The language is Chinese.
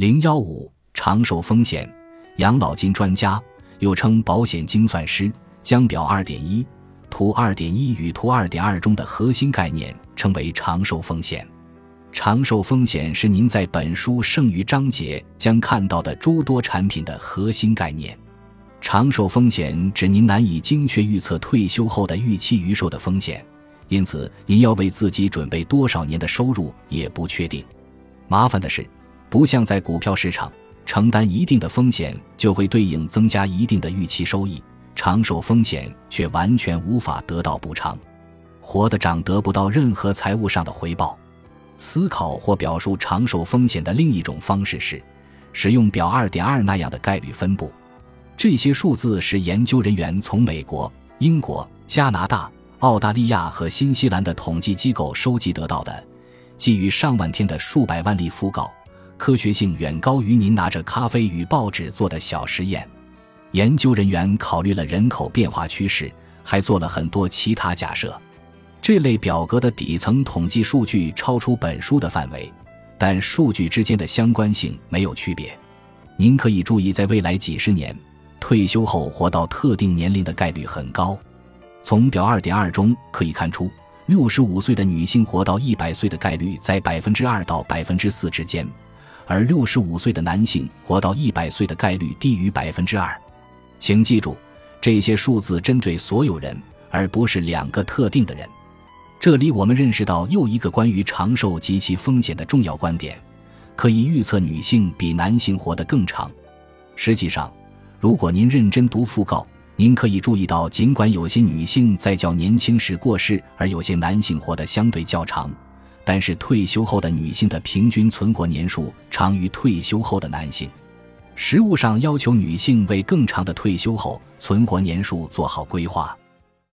零幺五长寿风险，养老金专家又称保险精算师，将表二点一、图二点一与图二点二中的核心概念称为长寿风险。长寿风险是您在本书剩余章节将看到的诸多产品的核心概念。长寿风险指您难以精确预测退休后的预期余寿的风险，因此您要为自己准备多少年的收入也不确定。麻烦的是，不像在股票市场，承担一定的风险就会对应增加一定的预期收益，长寿风险却完全无法得到补偿，活得长得不到任何财务上的回报。思考或表述长寿风险的另一种方式是，使用表二点二那样的概率分布。这些数字是研究人员从美国、英国、加拿大、澳大利亚和新西兰的统计机构收集得到的，基于上万天的数百万例讣告，科学性远高于您拿着咖啡与报纸做的小实验。研究人员考虑了人口变化趋势，还做了很多其他假设。这类表格的底层统计数据超出本书的范围，但数据之间的相关性没有区别。您可以注意，在未来几十年。退休后活到特定年龄的概率很高，从表二点二中可以看出，六十五岁的女性活到一百岁的概率在百分之二到百分之四之间，而六十五岁的男性活到一百岁的概率低于百分之二。请记住，这些数字针对所有人，而不是两个特定的人。这里我们认识到又一个关于长寿及其风险的重要观点：可以预测女性比男性活得更长。实际上。如果您认真读讣告，您可以注意到，尽管有些女性在较年轻时过世，而有些男性活得相对较长，但是退休后的女性的平均存活年数长于退休后的男性。实务上要求女性为更长的退休后存活年数做好规划。